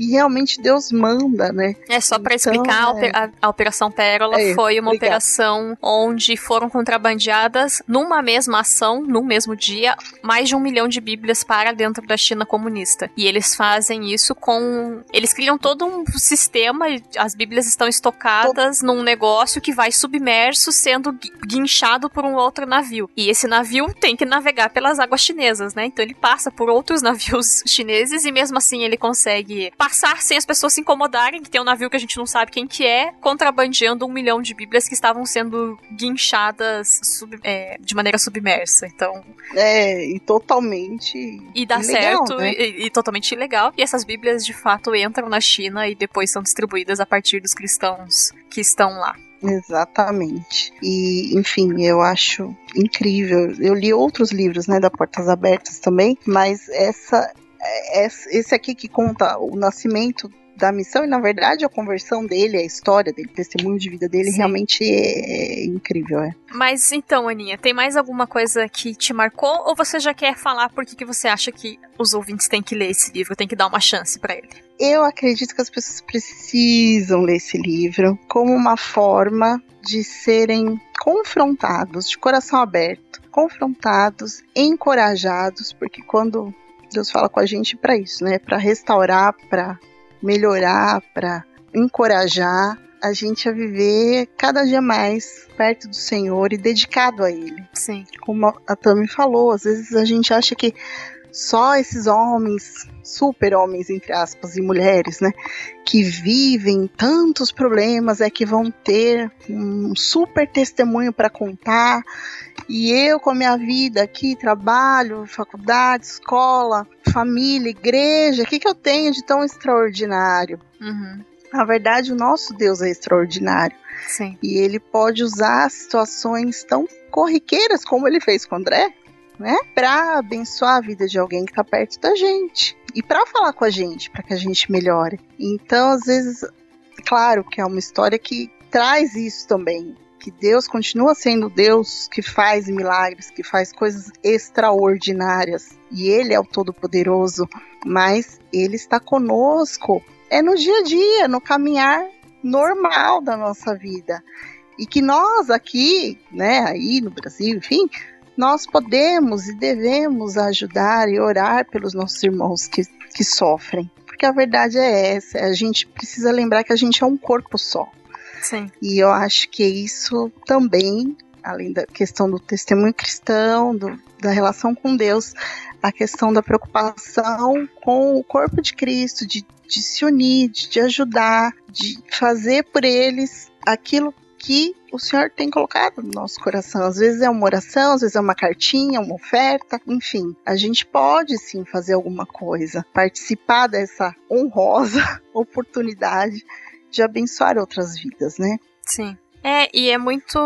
E realmente Deus manda, né? É só para então, explicar, é... a, a, Operação Pérola é, foi uma obrigado. operação onde foram contrabandeadas numa mesma ação, num mesmo dia, mais de um milhão de Bíblias para dentro da China comunista. E eles fazem isso com. Eles criam todo um sistema, as Bíblias estão estocadas num negócio que vai submerso, sendo guinchado por um outro navio. E esse navio tem que navegar pelas águas chinesas, né? Então ele passa por outros navios chineses e mesmo assim ele consegue passar sem as pessoas se incomodarem, que tem um navio que a gente não sabe quem que é, contrabandeando um milhão de bíblias que estavam sendo guinchadas sub, é, de maneira submersa. Então. É, e totalmente. E dá ilegal, certo, né? e, e totalmente ilegal. E essas bíblias de fato entram na China e depois são distribuídas a partir dos cristãos que estão lá. Exatamente. E, enfim, eu acho incrível. Eu li outros livros, né, da Portas Abertas também, mas essa esse aqui que conta o nascimento da missão e na verdade a conversão dele, a história dele, o testemunho de vida dele Sim. realmente é, é incrível, é. Mas então, Aninha, tem mais alguma coisa que te marcou ou você já quer falar por que, que você acha que os ouvintes têm que ler esse livro, tem que dar uma chance para ele? Eu acredito que as pessoas precisam ler esse livro como uma forma de serem confrontados, de coração aberto, confrontados, encorajados, porque quando Deus fala com a gente para isso, né? Para restaurar, para melhorar, para encorajar a gente a viver cada dia mais perto do Senhor e dedicado a Ele. Sim. Como a Tami falou, às vezes a gente acha que só esses homens, super homens entre aspas e mulheres, né, que vivem tantos problemas é que vão ter um super testemunho para contar. E eu com a minha vida aqui, trabalho, faculdade, escola, família, igreja, o que, que eu tenho de tão extraordinário? Uhum. Na verdade, o nosso Deus é extraordinário. Sim. E ele pode usar situações tão corriqueiras como ele fez com André, né? Para abençoar a vida de alguém que está perto da gente e para falar com a gente, para que a gente melhore. Então, às vezes, claro que é uma história que traz isso também, que Deus continua sendo Deus que faz milagres, que faz coisas extraordinárias, e Ele é o Todo-Poderoso, mas Ele está conosco, é no dia a dia, no caminhar normal da nossa vida. E que nós aqui, né, aí no Brasil, enfim, nós podemos e devemos ajudar e orar pelos nossos irmãos que, que sofrem. Porque a verdade é essa, a gente precisa lembrar que a gente é um corpo só. Sim. E eu acho que isso também, além da questão do testemunho cristão, do, da relação com Deus, a questão da preocupação com o corpo de Cristo, de, de se unir, de, de ajudar, de fazer por eles aquilo que o Senhor tem colocado no nosso coração. Às vezes é uma oração, às vezes é uma cartinha, uma oferta, enfim, a gente pode sim fazer alguma coisa, participar dessa honrosa oportunidade de abençoar outras vidas, né? Sim. É, e é muito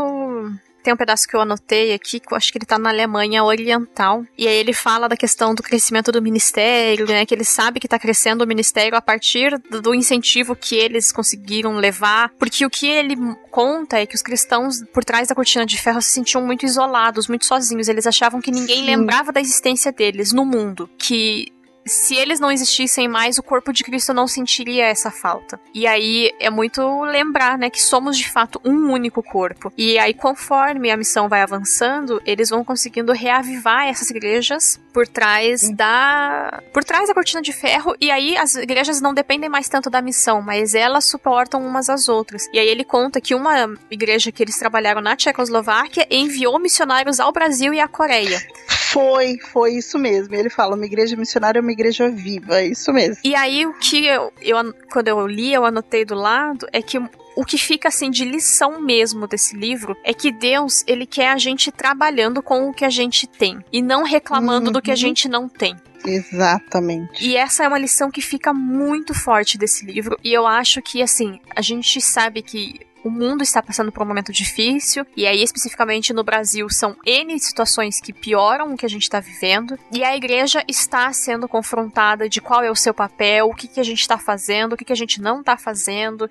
tem um pedaço que eu anotei aqui, que eu acho que ele tá na Alemanha Oriental. E aí ele fala da questão do crescimento do ministério, né? Que ele sabe que tá crescendo o ministério a partir do incentivo que eles conseguiram levar. Porque o que ele conta é que os cristãos, por trás da cortina de ferro, se sentiam muito isolados, muito sozinhos. Eles achavam que ninguém Sim. lembrava da existência deles no mundo. Que se eles não existissem mais, o corpo de Cristo não sentiria essa falta. E aí é muito lembrar, né, que somos de fato um único corpo. E aí, conforme a missão vai avançando, eles vão conseguindo reavivar essas igrejas por trás da. por trás da cortina de ferro. E aí as igrejas não dependem mais tanto da missão, mas elas suportam umas às outras. E aí ele conta que uma igreja que eles trabalharam na Tchecoslováquia enviou missionários ao Brasil e à Coreia. Foi, foi isso mesmo. Ele fala: uma igreja missionária é uma igreja viva, é isso mesmo. E aí, o que eu, eu quando eu li, eu anotei do lado, é que o que fica assim de lição mesmo desse livro é que Deus, ele quer a gente trabalhando com o que a gente tem e não reclamando uhum. do que a uhum. gente não tem. Exatamente. E essa é uma lição que fica muito forte desse livro e eu acho que assim, a gente sabe que o mundo está passando por um momento difícil, e aí especificamente no Brasil são N situações que pioram o que a gente está vivendo, e a igreja está sendo confrontada de qual é o seu papel, o que, que a gente está fazendo, o que, que a gente não está fazendo,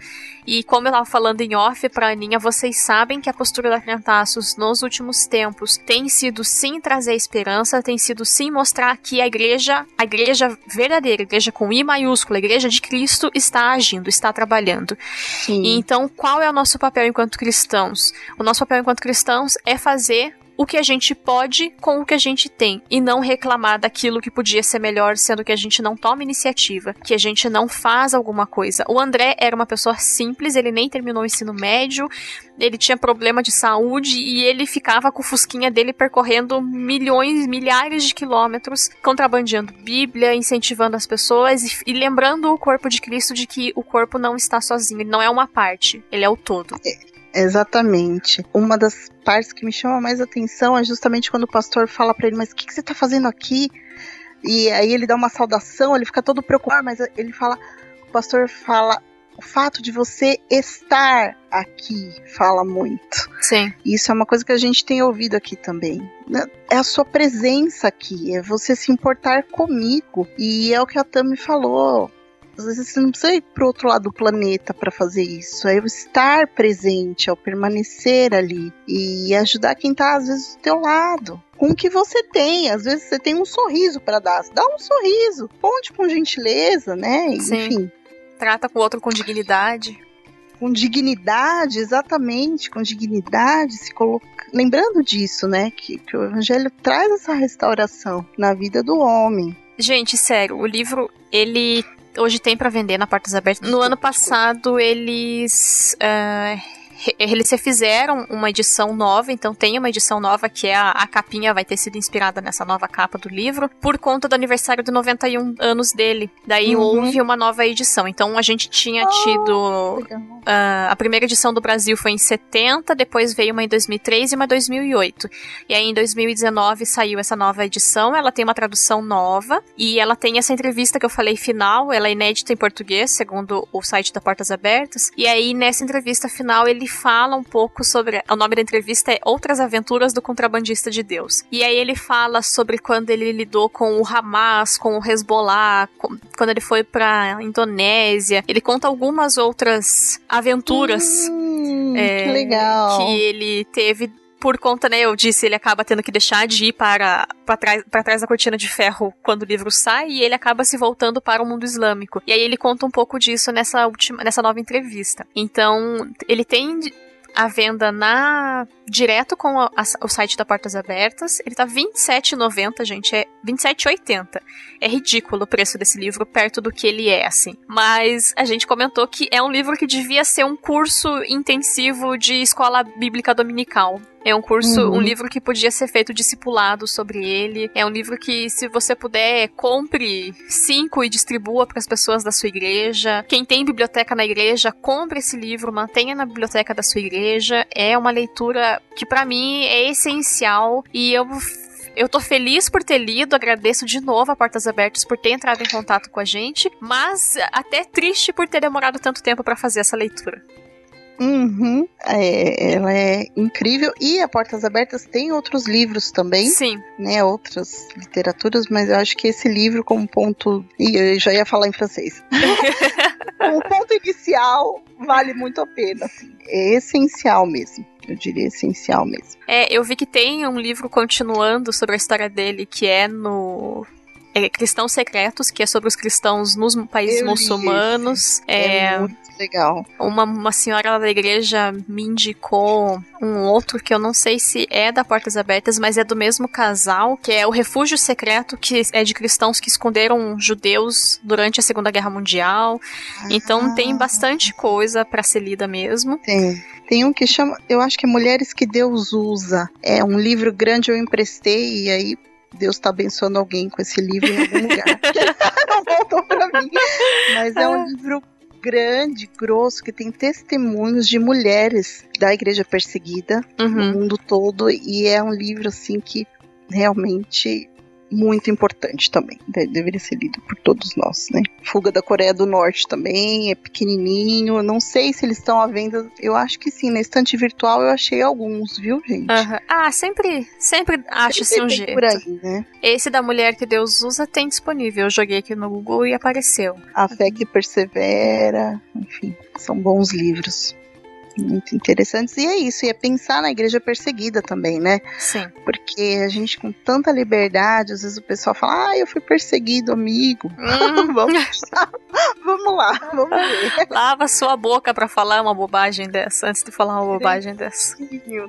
e como eu estava falando em off para Aninha, vocês sabem que a postura da Criantaços nos últimos tempos tem sido sim trazer esperança, tem sido sim mostrar que a igreja, a igreja verdadeira, a igreja com I maiúscula, a igreja de Cristo está agindo, está trabalhando. Sim. então, qual é o nosso papel enquanto cristãos? O nosso papel enquanto cristãos é fazer o que a gente pode com o que a gente tem e não reclamar daquilo que podia ser melhor, sendo que a gente não toma iniciativa, que a gente não faz alguma coisa. O André era uma pessoa simples, ele nem terminou o ensino médio, ele tinha problema de saúde e ele ficava com o fusquinha dele percorrendo milhões, milhares de quilômetros, contrabandeando Bíblia, incentivando as pessoas e, e lembrando o corpo de Cristo de que o corpo não está sozinho, ele não é uma parte, ele é o todo. Exatamente. Uma das partes que me chama mais atenção é justamente quando o pastor fala para ele: Mas o que, que, você está fazendo aqui? E aí ele dá uma saudação, ele fica todo preocupado, mas ele fala: O pastor fala. O fato de você estar aqui fala muito. Sim. Isso é uma coisa que a gente tem ouvido aqui também. É a sua presença aqui, é você se importar comigo. E é o que a Tami falou às vezes você não precisa ir pro outro lado do planeta para fazer isso. É o estar presente, é o permanecer ali e ajudar quem tá às vezes do teu lado. Com o que você tem, às vezes você tem um sorriso para dar, dá um sorriso, ponte com gentileza, né? Sim. Enfim. Trata com o outro com dignidade. Com dignidade, exatamente, com dignidade, se coloca... lembrando disso, né? Que, que o evangelho traz essa restauração na vida do homem. Gente, sério, o livro ele hoje tem para vender na Portas Abertas. No ano passado, eles. Uh, eles refizeram uma edição nova, então tem uma edição nova que é a, a, capinha vai ter sido inspirada nessa nova capa do livro, por conta do aniversário de 91 anos dele. Daí uhum. houve uma nova edição. Então a gente tinha tido. Uh, a primeira edição do Brasil foi em 70, depois veio uma em 2003 e uma em 2008. E aí em 2019 saiu essa nova edição, ela tem uma tradução nova e ela tem essa entrevista que eu falei final, ela é inédita em português, segundo o site da Portas Abertas. E aí nessa entrevista final ele fala um pouco sobre. O nome da entrevista é Outras Aventuras do Contrabandista de Deus. E aí ele fala sobre quando ele lidou com o Hamas, com o Hezbollah, com, quando ele foi pra Indonésia. Ele conta algumas outras aventuras. Hum, é, que legal. Que ele teve por conta, né, eu disse, ele acaba tendo que deixar de ir para, para, trás, para trás da cortina de ferro quando o livro sai e ele acaba se voltando para o mundo islâmico. E aí ele conta um pouco disso nessa última, nessa nova entrevista. Então, ele tem a venda na direto com a, a, o site da Portas Abertas. Ele tá 27,90, gente, é 27,80. É ridículo o preço desse livro perto do que ele é, assim. Mas a gente comentou que é um livro que devia ser um curso intensivo de escola bíblica dominical. É um curso, uhum. um livro que podia ser feito discipulado sobre ele. É um livro que, se você puder, compre cinco e distribua para as pessoas da sua igreja. Quem tem biblioteca na igreja, compre esse livro, mantenha na biblioteca da sua igreja. É uma leitura que, para mim, é essencial e eu eu tô feliz por ter lido, agradeço de novo a Portas Abertas por ter entrado em contato com a gente, mas até triste por ter demorado tanto tempo para fazer essa leitura. Uhum. É, ela é incrível. E a Portas Abertas tem outros livros também. Sim. Né, outras literaturas, mas eu acho que esse livro, como ponto. E eu já ia falar em francês. como ponto inicial, vale muito a pena. Assim. É essencial mesmo. Eu diria essencial mesmo. É, eu vi que tem um livro continuando sobre a história dele, que é no é, Cristãos Secretos, que é sobre os cristãos nos países eu muçulmanos. É, é muito legal. Uma, uma senhora da igreja me indicou um outro que eu não sei se é da Portas Abertas, mas é do mesmo casal, que é o Refúgio Secreto, que é de cristãos que esconderam judeus durante a Segunda Guerra Mundial. Ah. Então tem bastante coisa para ser lida mesmo. Tem. Tem um que chama, eu acho que é Mulheres que Deus Usa. É um livro grande, eu emprestei e aí Deus está abençoando alguém com esse livro em algum lugar. Não voltou para mim. Mas é um ah. livro grande, grosso, que tem testemunhos de mulheres da igreja perseguida uhum. no mundo todo. E é um livro, assim, que realmente muito importante também. deveria ser lido por todos nós, né? Fuga da Coreia do Norte também, é pequenininho. Não sei se eles estão à venda. Eu acho que sim. Na estante virtual eu achei alguns, viu, gente? Uhum. Ah, sempre, sempre acha-se um jeito. Por aí, né? Esse da Mulher que Deus usa tem disponível. Eu joguei aqui no Google e apareceu. A Fé que Persevera. Enfim, são bons livros muito interessantes. E é isso, e é pensar na igreja perseguida também, né? Sim. Porque a gente, com tanta liberdade, às vezes o pessoal fala, ah, eu fui perseguido, amigo. Hum. vamos, vamos lá, vamos ver. Lava sua boca para falar uma bobagem dessa, antes de falar uma bobagem dessa.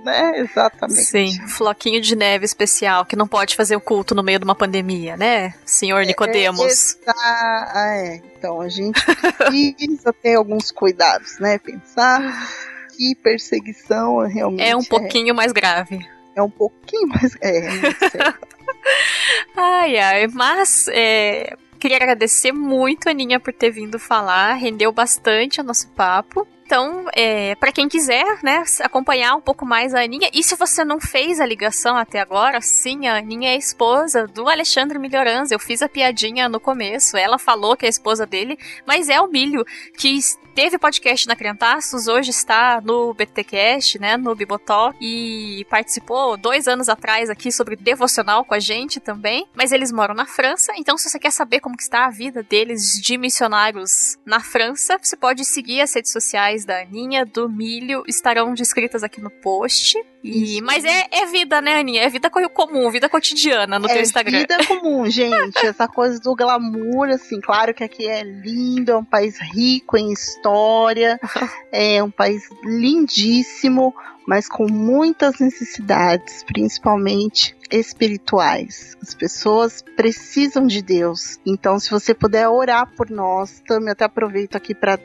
né? Exatamente. Sim, floquinho de neve especial, que não pode fazer o culto no meio de uma pandemia, né? Senhor é, Nicodemos. É, é, é, então a gente precisa ter alguns cuidados, né? Pensar que perseguição realmente é um é. pouquinho é. mais grave. É um pouquinho mais. É, ai, ai, mas é, queria agradecer muito a Aninha por ter vindo falar, rendeu bastante o nosso papo. Então, é, para quem quiser, né, acompanhar um pouco mais a Aninha, e se você não fez a ligação até agora, sim, a Aninha é a esposa do Alexandre Melhoranza. Eu fiz a piadinha no começo, ela falou que é a esposa dele, mas é o Milho, que teve podcast na Crentaços, hoje está no BTcast, né, no Bibotó, e participou dois anos atrás aqui sobre devocional com a gente também, mas eles moram na França, então se você quer saber como que está a vida deles de missionários na França, você pode seguir as redes sociais da Aninha, do Milho, estarão descritas aqui no post. E, mas é, é vida, né, Aninha? É vida comum, vida cotidiana no é teu Instagram. É vida comum, gente. Essa coisa do glamour, assim, claro que aqui é lindo, é um país rico em história, é um país lindíssimo, mas com muitas necessidades, principalmente espirituais. As pessoas precisam de Deus. Então, se você puder orar por nós, também até aproveito aqui para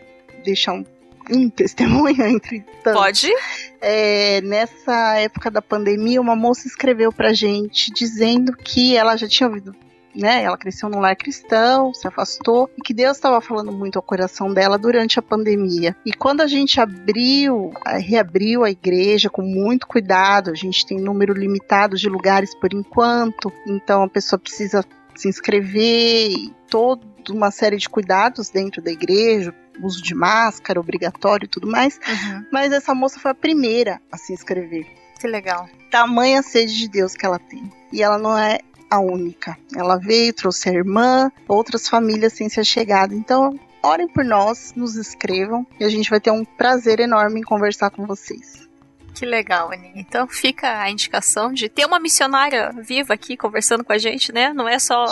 deixar um um testemunho entre tantos. Pode? É, nessa época da pandemia, uma moça escreveu pra gente dizendo que ela já tinha ouvido né? Ela cresceu num lar cristão, se afastou e que Deus estava falando muito ao coração dela durante a pandemia. E quando a gente abriu, reabriu a igreja com muito cuidado, a gente tem número limitado de lugares por enquanto, então a pessoa precisa se inscrever e toda uma série de cuidados dentro da igreja, uso de máscara obrigatório e tudo mais. Uhum. Mas essa moça foi a primeira a se inscrever. Que legal. Tamanha sede de Deus que ela tem. E ela não é a única. Ela veio, trouxe a irmã, outras famílias têm se chegado. Então, orem por nós, nos escrevam e a gente vai ter um prazer enorme em conversar com vocês. Que legal, Aninha. Então fica a indicação de ter uma missionária viva aqui conversando com a gente, né? Não é só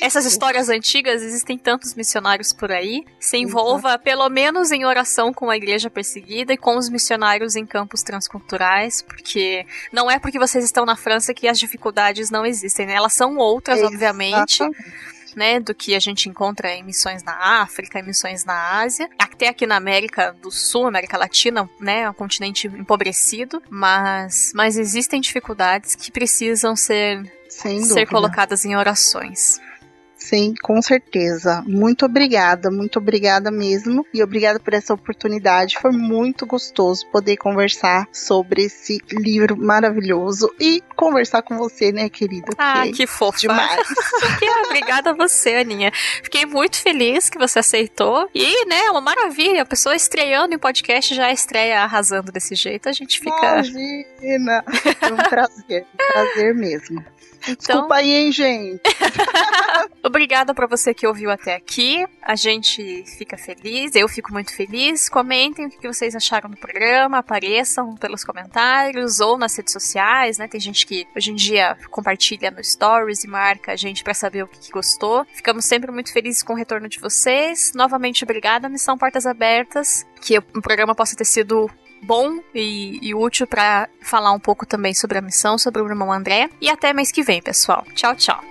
essas histórias antigas, existem tantos missionários por aí. Se envolva pelo menos em oração com a igreja perseguida e com os missionários em campos transculturais, porque não é porque vocês estão na França que as dificuldades não existem, né? Elas são outras, Exatamente. obviamente né, do que a gente encontra em missões na África, em missões na Ásia, até aqui na América do Sul, América Latina, né, é um continente empobrecido, mas, mas existem dificuldades que precisam ser, ser colocadas em orações. Sim, com certeza. Muito obrigada, muito obrigada mesmo. E obrigada por essa oportunidade. Foi muito gostoso poder conversar sobre esse livro maravilhoso e conversar com você, né, querida? Ah, que, que fofa. Demais. obrigada a você, Aninha. Fiquei muito feliz que você aceitou. E, né, uma maravilha. A pessoa estreando em podcast já estreia arrasando desse jeito. A gente fica. Imagina! É um prazer, um prazer mesmo. Então... Desculpa aí, hein, gente. Obrigada para você que ouviu até aqui. A gente fica feliz, eu fico muito feliz. Comentem o que vocês acharam do programa, apareçam pelos comentários ou nas redes sociais, né? Tem gente que hoje em dia compartilha no Stories e marca a gente para saber o que, que gostou. Ficamos sempre muito felizes com o retorno de vocês. Novamente, obrigada, Missão Portas Abertas. Que o programa possa ter sido bom e, e útil para falar um pouco também sobre a missão, sobre o irmão André. E até mês que vem, pessoal. Tchau, tchau.